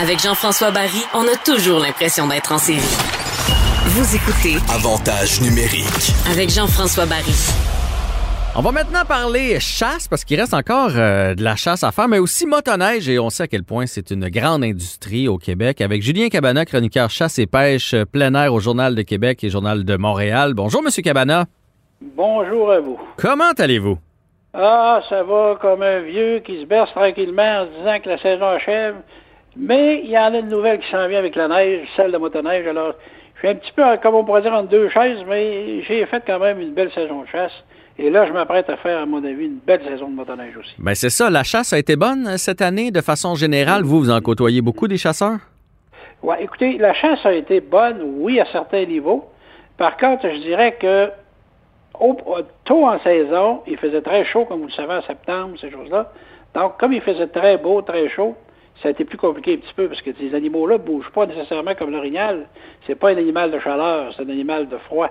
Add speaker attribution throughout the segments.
Speaker 1: Avec Jean-François Barry, on a toujours l'impression d'être en série. Vous écoutez
Speaker 2: Avantage numérique.
Speaker 1: avec Jean-François Barry.
Speaker 3: On va maintenant parler chasse parce qu'il reste encore euh, de la chasse à faire, mais aussi motoneige et on sait à quel point c'est une grande industrie au Québec. Avec Julien Cabana, chroniqueur chasse et pêche euh, plein air au Journal de Québec et Journal de Montréal. Bonjour, Monsieur Cabana.
Speaker 4: Bonjour à vous.
Speaker 3: Comment allez-vous?
Speaker 4: Ah, ça va comme un vieux qui se berce tranquillement en se disant que la saison achève. Mais il y en a une nouvelle qui s'en vient avec la neige, celle de motoneige. Alors, je suis un petit peu, comme on pourrait dire, entre deux chaises, mais j'ai fait quand même une belle saison de chasse. Et là, je m'apprête à faire, à mon avis, une belle saison de motoneige aussi.
Speaker 3: Ben c'est ça, la chasse a été bonne euh, cette année de façon générale? Vous, vous en côtoyez beaucoup des chasseurs?
Speaker 4: Ouais, écoutez, la chasse a été bonne, oui, à certains niveaux. Par contre, je dirais que au- tôt en saison, il faisait très chaud, comme vous le savez, en septembre, ces choses-là. Donc, comme il faisait très beau, très chaud, ça a été plus compliqué un petit peu parce que ces animaux-là ne bougent pas nécessairement comme l'orignal. C'est pas un animal de chaleur, c'est un animal de froid.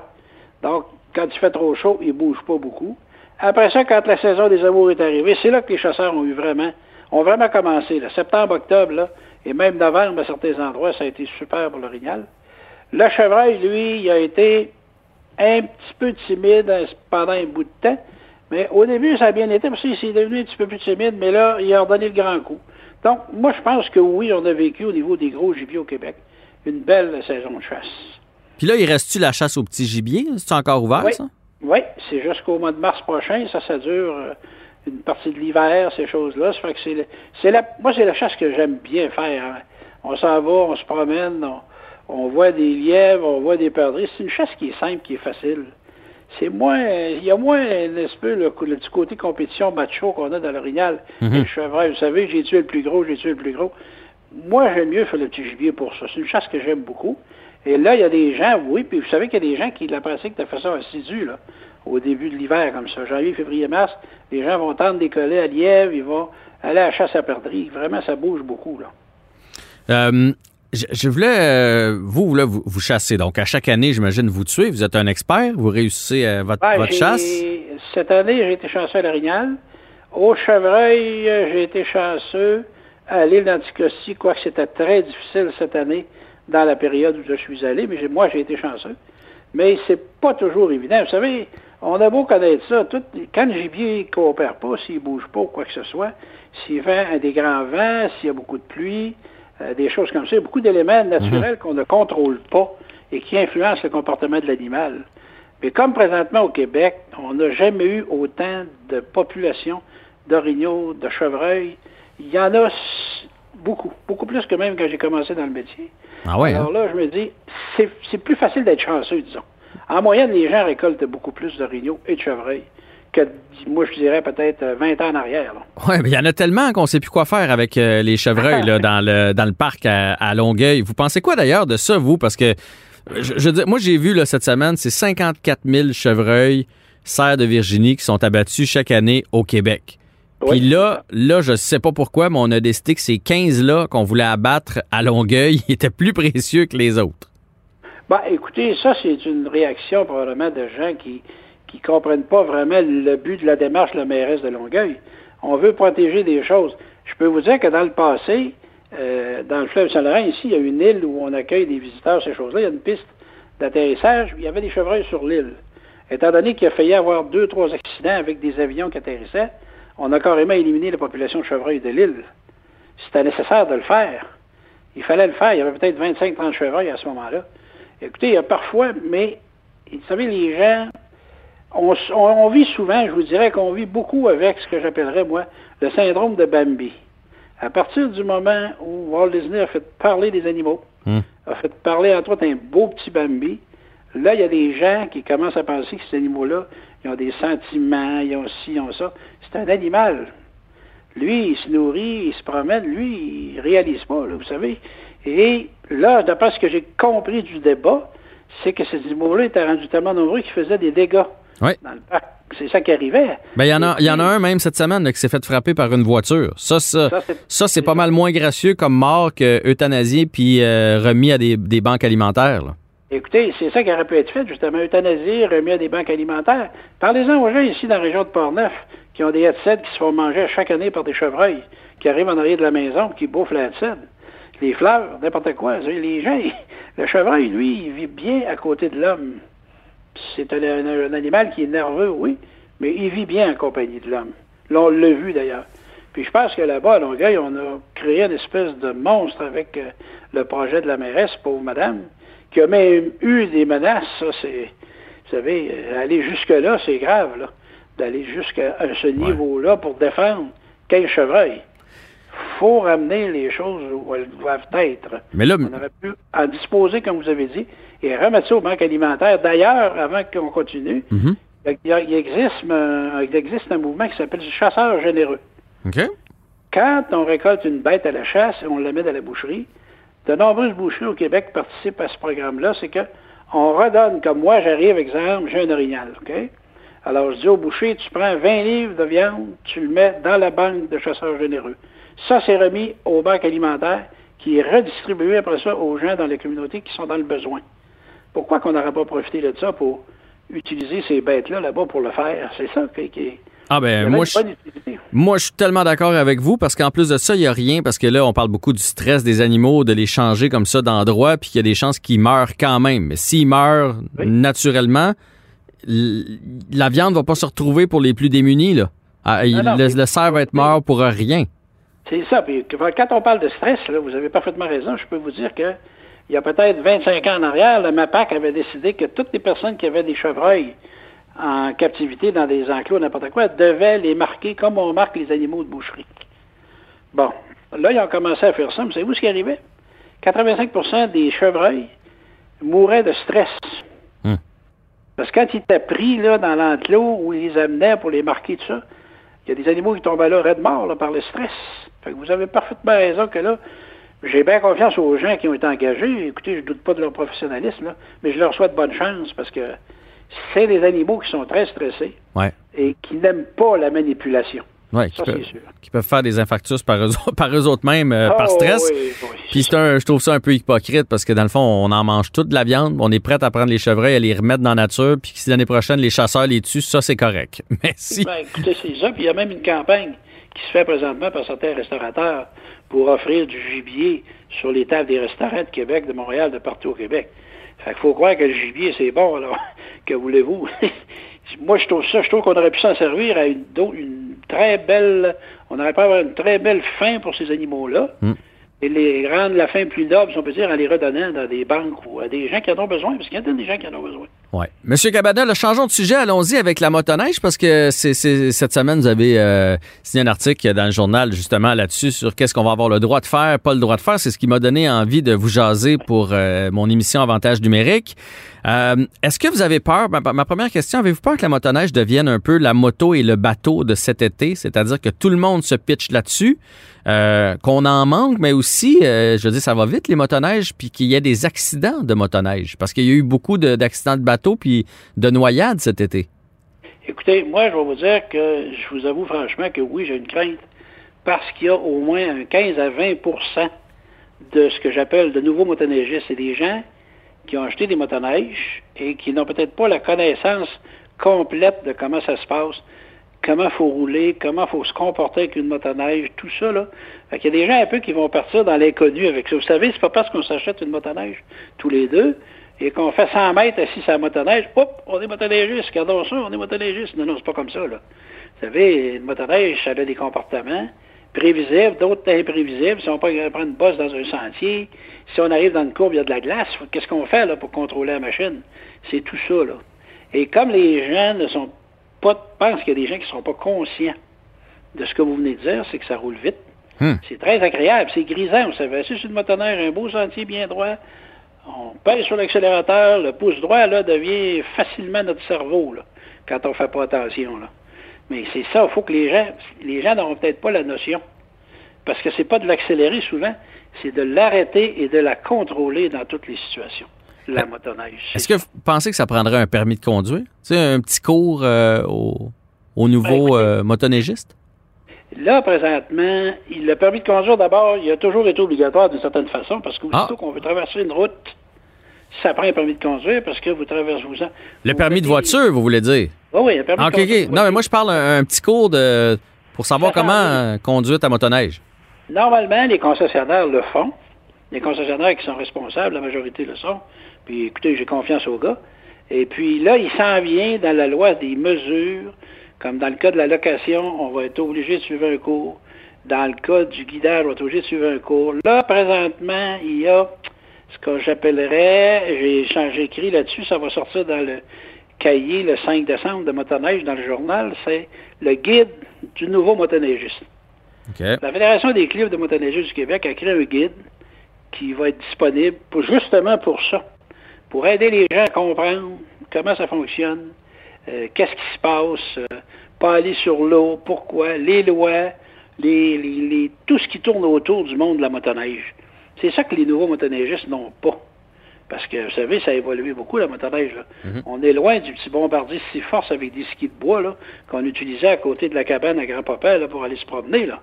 Speaker 4: Donc, quand il fait trop chaud, il bouge pas beaucoup. Après ça, quand la saison des amours est arrivée, c'est là que les chasseurs ont eu vraiment, ont vraiment commencé. Septembre, octobre, là, et même novembre, à certains endroits, ça a été super pour l'orignal. Le chevreuil, lui, il a été un petit peu timide pendant un bout de temps. Mais au début, ça a bien été, parce qu'il s'est devenu un petit peu plus timide, mais là, il a redonné le grand coup. Donc, moi, je pense que oui, on a vécu au niveau des gros gibiers au Québec une belle saison de chasse.
Speaker 3: Puis là, il reste-tu la chasse au petit gibier? C'est encore ouvert,
Speaker 4: Oui.
Speaker 3: ça?
Speaker 4: Oui, c'est jusqu'au mois de mars prochain. Ça, ça dure euh, une partie de l'hiver, ces choses-là. Ça fait que c'est c'est la, moi, c'est la chasse que j'aime bien faire. hein. On s'en va, on se promène, on, on voit des lièvres, on voit des perdrix. C'est une chasse qui est simple, qui est facile. C'est moins, il y a moins, n'est-ce pas, le, le petit côté compétition macho qu'on a dans l'orignal. Et le chevreuil, vous savez, j'ai tué le plus gros, j'ai tué le plus gros. Moi, j'aime mieux faire le petit gibier pour ça. C'est une chasse que j'aime beaucoup. Et là, il y a des gens, oui, puis vous savez qu'il y a des gens qui la pratiquent de façon assidue, là, au début de l'hiver, comme ça. Janvier, février, mars, les gens vont tendre des collets à lièvre, ils vont aller à la chasse à perdrix. Vraiment, ça bouge beaucoup, là.
Speaker 3: Euh, je, je voulais, euh, vous, là, vous, vous chassez. Donc, à chaque année, j'imagine, vous tuez. Vous êtes un expert. Vous réussissez euh, votre,
Speaker 4: Ouais,
Speaker 3: votre chasse.
Speaker 4: Cette année, j'ai été chanceux à l'Orignal. Au Chevreuil, j'ai été chanceux à l'île d'Anticosti, quoique c'était très difficile cette année dans la période où je suis allé, mais moi, j'ai été chanceux. Mais c'est pas toujours évident. Vous savez, on a beau connaître ça. Tout, quand le gibier ne coopère pas, s'il bouge pas ou quoi que ce soit, s'il fait des grands vents, s'il y a beaucoup de pluie, euh, des choses comme ça, il y a beaucoup d'éléments naturels qu'on ne contrôle pas et qui influencent le comportement de l'animal. Mais comme présentement au Québec, on n'a jamais eu autant de population d'orignaux, de chevreuils. Il y en a beaucoup, beaucoup plus que même quand j'ai commencé dans le métier.
Speaker 3: Ah ouais, hein?
Speaker 4: Alors là, je me dis, c'est plus facile d'être chanceux, disons. En moyenne, les gens récoltent beaucoup plus d'orignaux et de chevreuils que, moi, je dirais peut-être euh, 20 ans en arrière.
Speaker 3: Ouais, mais il y en a tellement qu'on sait plus quoi faire avec euh, les chevreuils là, dans, le, dans le parc à, à Longueuil. Vous pensez quoi d'ailleurs de ça, vous? Parce que, euh, je, moi, j'ai vu là, cette semaine, c'est 54 000 chevreuils, cerfs de Virginie, qui sont abattus chaque année au Québec. Puis
Speaker 4: Oui.
Speaker 3: là, là, je sais pas pourquoi, mais on a décidé que ces 15-là qu'on voulait abattre à Longueuil étaient plus précieux que les autres.
Speaker 4: Ben, écoutez, ça, c'est une réaction probablement de gens qui qui comprennent pas vraiment le but de la démarche de la mairesse de Longueuil. On veut protéger des choses. Je peux vous dire que dans le passé, euh, dans le fleuve Saint-Laurent, ici, il y a une île où on accueille des visiteurs, ces choses-là. Il y a une piste d'atterrissage. Il y avait des chevreuils sur l'île. Étant donné qu'il a failli avoir deux, trois accidents avec des avions qui atterrissaient, on a carrément éliminé la population de chevreuils de l'île. C'était nécessaire de le faire. Il fallait le faire. Il y avait peut-être 25-30 chevreuils à ce moment-là. Écoutez, il y a parfois, mais vous savez, les gens, on, vit souvent, je vous dirais qu'on vit beaucoup avec ce que j'appellerais, moi, le syndrome de Bambi. À partir du moment où Walt Disney a fait parler des animaux,
Speaker 3: Hmm.
Speaker 4: a fait parler entre autres un beau petit Bambi, là, il y a des gens qui commencent à penser que ces animaux-là, ils ont des sentiments, ils ont ci, ils ont ça. C'est un animal. Lui, il se nourrit, il se promène, lui, il réalise pas, là, vous savez. Et là, d'après ce que j'ai compris du débat, c'est que ces immeubles-là étaient rendus tellement nombreux qu'ils faisaient des dégâts
Speaker 3: Oui.
Speaker 4: dans le parc. C'est ça qui arrivait.
Speaker 3: Ben, il y, en a- il y en a un même cette semaine là, qui s'est fait frapper par une voiture. Ça, ça,
Speaker 4: Ça, c'est-
Speaker 3: ça, c'est pas mal moins gracieux comme mort que euthanasié puis euh, remis à des, des banques alimentaires. là.
Speaker 4: Écoutez, c'est ça qui aurait pu être fait, justement, euthanasie, remis à des banques alimentaires. Parlez-en aux gens ici dans la région de Portneuf qui ont des headsets qui se font manger chaque année par des chevreuils qui arrivent en arrière de la maison qui bouffent la headset. Les fleurs, n'importe quoi. Les gens, le chevreuil, lui, il vit bien à côté de l'homme. C'est un, un- un animal qui est nerveux, oui, mais il vit bien en compagnie de l'homme. Là, on l'a vu d'ailleurs. Puis je pense que là-bas, à Longueuil, on a créé une espèce de monstre avec euh, le projet de la mairesse, pauvre madame, qui a même eu des menaces. Ça, c'est, vous savez, euh, aller jusque-là, c'est grave, là. D'aller jusqu'à ce niveau-là pour défendre quel chevreuil. Faut ramener les choses où elles doivent être.
Speaker 3: Mais là,
Speaker 4: On aurait pu en disposer, comme vous avez dit, et remettre ça aux banques alimentaires. D'ailleurs, avant qu'on continue,
Speaker 3: Mhm.
Speaker 4: il, a- il existe, un- il existe un mouvement qui s'appelle chasseurs généreux.
Speaker 3: OK.
Speaker 4: Quand on récolte une bête à la chasse et on la met dans la boucherie, de nombreuses boucheries au Québec participent à ce programme-là, c'est que on redonne, comme moi, j'arrive, exemple, j'ai un orignal, OK? Alors, je dis au boucher, tu prends 20 livres de viande, tu le mets dans la banque de chasseurs généreux. Ça, c'est remis aux banques alimentaires qui est redistribué après ça aux gens dans les communautés qui sont dans le besoin. Pourquoi qu'on n'aurait pas profité de ça pour utiliser ces bêtes-là là-bas pour le faire? C'est ça qui, est...
Speaker 3: Ah
Speaker 4: y
Speaker 3: ben moi
Speaker 4: une
Speaker 3: je,
Speaker 4: bonne utilité.
Speaker 3: moi je suis tellement d'accord avec vous parce qu'en plus de ça, il n'y a rien parce que là on parle beaucoup du stress des animaux, de les changer comme ça d'endroit puis qu'il y a des chances qu'ils meurent quand même. Mais s'ils meurent
Speaker 4: Oui.
Speaker 3: naturellement, la viande va pas se retrouver pour les plus démunis là. Ah, il-
Speaker 4: non,
Speaker 3: le, le cerf va être mort pour rien.
Speaker 4: C'est ça. Puis quand on parle de stress, là, vous avez parfaitement raison. Je peux vous dire que il y a peut-être 25 ans en arrière, le MAPAC avait décidé que toutes les personnes qui avaient des chevreuils en captivité dans des enclos, n'importe quoi, devaient les marquer comme on marque les animaux de boucherie. Bon. Là, ils ont commencé à faire ça, mais savez-vous ce qui arrivait? 85% des chevreuils mouraient de stress.
Speaker 3: Hmm.
Speaker 4: Parce que quand ils étaient pris là, dans l'enclos où ils les amenaient pour les marquer, tout ça, il y a des animaux qui tombaient là raides morts là, par le stress. Fait que vous avez parfaitement raison que là, j'ai bien confiance aux gens qui ont été engagés. Écoutez, je ne doute pas de leur professionnalisme, là, mais je leur souhaite bonne chance parce que c'est des animaux qui sont très stressés
Speaker 3: Ouais.
Speaker 4: et qui n'aiment pas la manipulation.
Speaker 3: Ouais, qui,
Speaker 4: Ça,
Speaker 3: peuvent,
Speaker 4: c'est sûr.
Speaker 3: qui peuvent faire des infarctus par eux, par eux autres mêmes euh, par
Speaker 4: Oh,
Speaker 3: stress.
Speaker 4: oui, oui.
Speaker 3: Puis c'est un, je trouve ça un peu hypocrite parce que dans le fond, on en mange toute de la viande, on est prêt à prendre les chevreuils, à les remettre dans la nature, puis que si l'année prochaine les chasseurs les tuent, ça c'est correct. Mais si,
Speaker 4: Ben, écoutez, c'est ça. Puis il y a même une campagne qui se fait présentement par certains restaurateurs pour offrir du gibier sur les tables des restaurants de Québec, de Montréal, de partout au Québec. Fait qu'il faut croire que le gibier, c'est bon, alors. que voulez-vous? Moi, je trouve ça, je trouve qu'on aurait pu s'en servir à une, une très belle, on aurait pu avoir une très belle fin pour ces animaux-là.
Speaker 3: Mm.
Speaker 4: Et les rendre la fin plus noble, si on peut dire, en les redonnant dans des banques ou à des gens qui en ont besoin, parce qu'il y a des gens qui en ont besoin.
Speaker 3: Ouais. Monsieur Cabana, là, changeons de sujet, allons-y avec la motoneige parce que cette semaine, vous avez euh, signé un article dans le journal justement là-dessus sur qu'est-ce qu'on va avoir le droit de faire, pas le droit de faire. C'est ce qui m'a donné envie de vous jaser pour euh, mon émission Avantage numérique. Euh, est-ce que vous avez peur? Ma, première question, avez-vous peur que la motoneige devienne un peu la moto et le bateau de cet été? C'est-à-dire que tout le monde se pitche là-dessus, euh, qu'on en manque, mais aussi, euh, je veux dire, ça va vite les motoneiges, puis qu'il y ait des accidents de motoneige. Parce qu'il y a eu beaucoup de- d'accidents de, bateaux puis de noyades cet été.
Speaker 4: Écoutez, moi, je vais vous dire que je vous avoue franchement que oui, j'ai une crainte parce qu'il y a au moins un 15 à 20% de ce que j'appelle de nouveaux motoneigistes. C'est des gens qui ont acheté des motoneiges et qui n'ont peut-être pas la connaissance complète de comment ça se passe, comment il faut rouler, comment il faut se comporter avec une motoneige, tout ça, là. Fait qu'il y a des gens un peu qui vont partir dans l'inconnu avec ça. Vous savez, c'est pas parce qu'on s'achète une motoneige tous les deux et qu'on fait 100 mètres assis sur la motoneige, hop, on est motoneigiste, regardons ça, on est motoneigiste. Non, non, c'est pas comme ça, là. Vous savez, une motoneige, ça a des comportements prévisibles, d'autres imprévisibles. Si on prend une bosse dans un sentier, si on arrive dans une courbe, il y a de la glace, qu'est-ce qu'on fait, là, pour contrôler la machine? C'est tout ça, là. Et comme les gens ne sont pas, pensent qu'il y a des gens qui ne sont pas conscients de ce que vous venez de dire, c'est que ça roule vite.
Speaker 3: Hmm.
Speaker 4: C'est très agréable, c'est grisant, vous savez. Si c'est une motoneige, un beau sentier bien droit, on pèse sur l'accélérateur, le pouce droit, là, devient facilement notre cerveau, là, quand on ne fait pas attention, là. Mais c'est ça, il faut que les gens, les gens n'auront peut-être pas la notion. Parce que c'est pas de l'accélérer souvent, c'est de l'arrêter et de la contrôler dans toutes les situations, la motoneige.
Speaker 3: Est-ce que vous pensez que ça prendrait un permis de conduire? Tu sais, un petit cours euh, au, au nouveau
Speaker 4: Ben,
Speaker 3: euh, motoneigiste?
Speaker 4: Là, présentement, le permis de conduire, d'abord, il a toujours été obligatoire d'une certaine façon, parce qu'aussitôt
Speaker 3: Ah.
Speaker 4: qu'on veut traverser une route, ça prend un permis de conduire, parce que vous traversez vous en-
Speaker 3: Le
Speaker 4: vous
Speaker 3: permis de voiture, vous voulez dire?
Speaker 4: Oui, oui, un permis
Speaker 3: Ah,
Speaker 4: de conduire.
Speaker 3: OK. Non, mais moi, je parle un, un petit cours de pour savoir comment euh, conduire ta motoneige.
Speaker 4: Normalement, les concessionnaires le font. Les concessionnaires qui sont responsables, la majorité le sont. Puis écoutez, j'ai confiance aux gars. Et puis là, il s'en vient dans la loi des mesures, comme dans le cas de la location, on va être obligé de suivre un cours. Dans le cas du guidage, on va être obligé de suivre un cours. Là, présentement, il y a ce que j'appellerais, j'ai changé écrit là-dessus, ça va sortir dans le cahier le 5 décembre de motoneige dans le journal, c'est le guide du nouveau motoneigiste. La Fédération des clubs de motoneigistes du Québec a créé un guide qui va être disponible pour, justement pour ça, pour aider les gens à comprendre comment ça fonctionne, euh, qu'est-ce qui se passe, euh, pas aller sur l'eau, pourquoi, les lois, les, les- les- tout ce qui tourne autour du monde de la motoneige. C'est ça que les nouveaux motoneigistes n'ont pas. Parce que, vous savez, ça a évolué beaucoup, la motoneige. là. On est loin du petit bombardier six forces avec des skis de bois qu'on utilisait à côté de la cabane à grand-papa pour aller se promener. là.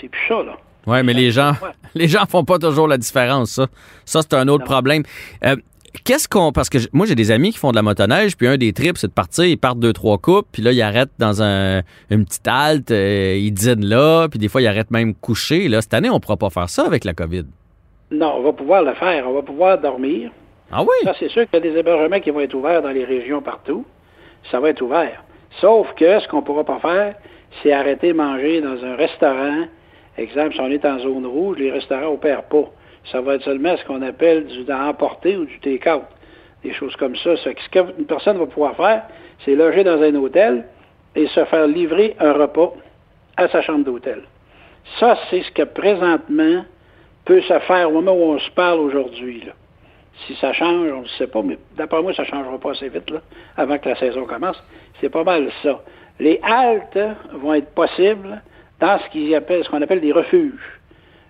Speaker 4: C'est plus ça, là.
Speaker 3: Oui, mais les gens,
Speaker 4: Ouais.
Speaker 3: les gens font pas toujours la différence, ça. Ça, c'est un autre
Speaker 4: Non.
Speaker 3: problème. Euh, Qu'est-ce qu'on. Parce que moi, j'ai des amis qui font de la motoneige, puis un des trips, c'est de partir, ils partent deux, trois coupes, puis là, ils arrêtent dans un, une petite halte, euh, ils dînent là, puis des fois, ils arrêtent même coucher. Là, cette année, on pourra pas faire ça avec la COVID.
Speaker 4: Non, on va pouvoir le faire. On va pouvoir dormir.
Speaker 3: Ah oui?
Speaker 4: Ça, c'est sûr qu'il y a des hébergements qui vont être ouverts dans les régions partout. Ça va être ouvert. Sauf que ce qu'on ne pourra pas faire, c'est arrêter de manger dans un restaurant. Exemple, si on est en zone rouge, les restaurants n'opèrent pas. Ça va être seulement ce qu'on appelle du emporter ou du take-out. Des choses comme ça. Ce qu'une personne va pouvoir faire, c'est loger dans un hôtel et se faire livrer un repas à sa chambre d'hôtel. Ça, c'est ce que présentement peut se faire au moment où on se parle aujourd'hui. Si ça change, on ne sait pas, mais d'après moi, ça ne changera pas assez vite là, avant que la saison commence. C'est pas mal ça. Les haltes vont être possibles dans ce qu'on appelle des refuges.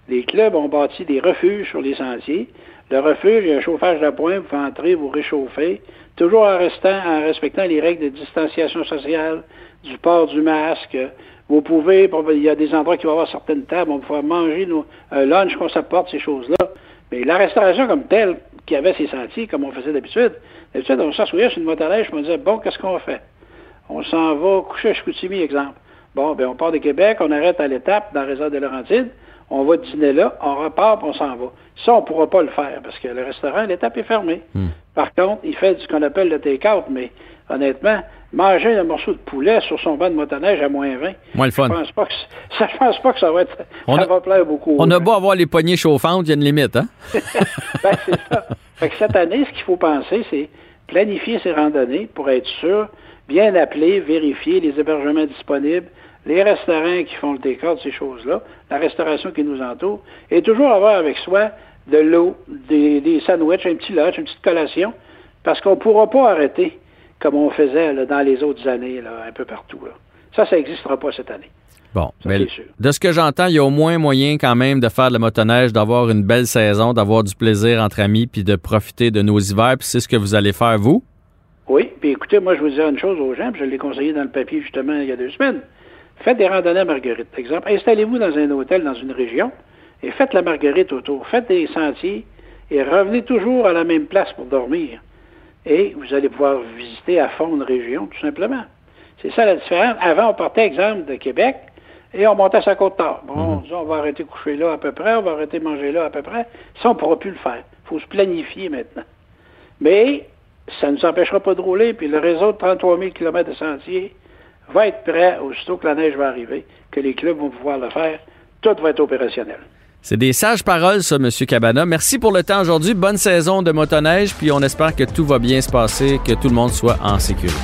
Speaker 4: Les clubs ont bâti des refuges sur les sentiers. Le refuge, il y a un chauffage d'appoint, vous pouvez entrer, vous réchauffer, toujours en restant, en respectant les règles de distanciation sociale, du port du masque. Vous pouvez, ben, il y a des endroits qui vont avoir certaines tables, on va pouvoir manger nos, un lunch qu'on s'apporte, ces choses-là. Mais la restauration comme telle, qui avait ses sentiers, comme on faisait d'habitude, d'habitude, on s'assoyait sur une motoneige, on disait, bon, qu'est-ce qu'on fait? On s'en va coucher à Chicoutimi, exemple. Bon, ben on part de Québec, on arrête à l'étape dans la réserve de Laurentides, on va dîner là, on repart, puis on s'en va. Ça, on ne pourra pas le faire parce que le restaurant, l'étape est fermée. Par contre, il fait ce qu'on appelle le take-out, mais honnêtement, manger un morceau de poulet sur son banc de motoneige à moins 20,
Speaker 3: Moins le fun.
Speaker 4: je pense pas que ça, je pense pas que ça va être,
Speaker 3: On
Speaker 4: ça
Speaker 3: a-
Speaker 4: va plaire beaucoup.
Speaker 3: On a beau avoir les poignées chauffantes, il y a une limite, hein?
Speaker 4: Ben, c'est ça. Fait que cette année, ce qu'il faut penser, c'est planifier ses randonnées pour être sûr, bien appeler, vérifier les hébergements disponibles, les restaurants qui font le décor de ces choses-là, la restauration qui nous entoure, et toujours avoir avec soi de l'eau, des, des sandwichs, un petit lunch, une petite collation, parce qu'on ne pourra pas arrêter comme on faisait là, dans les autres années, là, un peu partout. là. Ça, ça n'existera pas cette année.
Speaker 3: Bon,
Speaker 4: Ça,
Speaker 3: mais
Speaker 4: sûr.
Speaker 3: de ce que j'entends, il y a au moins moyen quand même de faire de la motoneige, d'avoir une belle saison, d'avoir du plaisir entre amis, puis de profiter de nos hivers, puis c'est ce que vous allez faire, vous?
Speaker 4: Oui, puis écoutez, moi, je vous dire une chose aux gens, puis je l'ai conseillé dans le papier justement il y a deux semaines. Faites des randonnées à Marguerite. Exemple, installez-vous dans un hôtel dans une région et faites la Marguerite autour. Faites des sentiers et revenez toujours à la même place pour dormir. Et vous allez pouvoir visiter à fond une région, tout simplement. C'est ça la différence. Avant, on partait, exemple, de Québec et on montait sa côte tard. Bon, on disait, on va arrêter de coucher là à peu près, on va arrêter de manger là à peu près. Ça, on ne pourra plus le faire. Il faut se planifier maintenant. Mais ça ne nous empêchera pas de rouler, puis le réseau de 33 000 km de sentiers va être prêt aussitôt que la neige va arriver, que les clubs vont pouvoir le faire. Tout va être opérationnel.
Speaker 3: C'est des sages paroles, ça, M. Cabana. Merci pour le temps aujourd'hui. Bonne saison de motoneige, puis on espère que tout va bien se passer, que tout le monde soit en sécurité.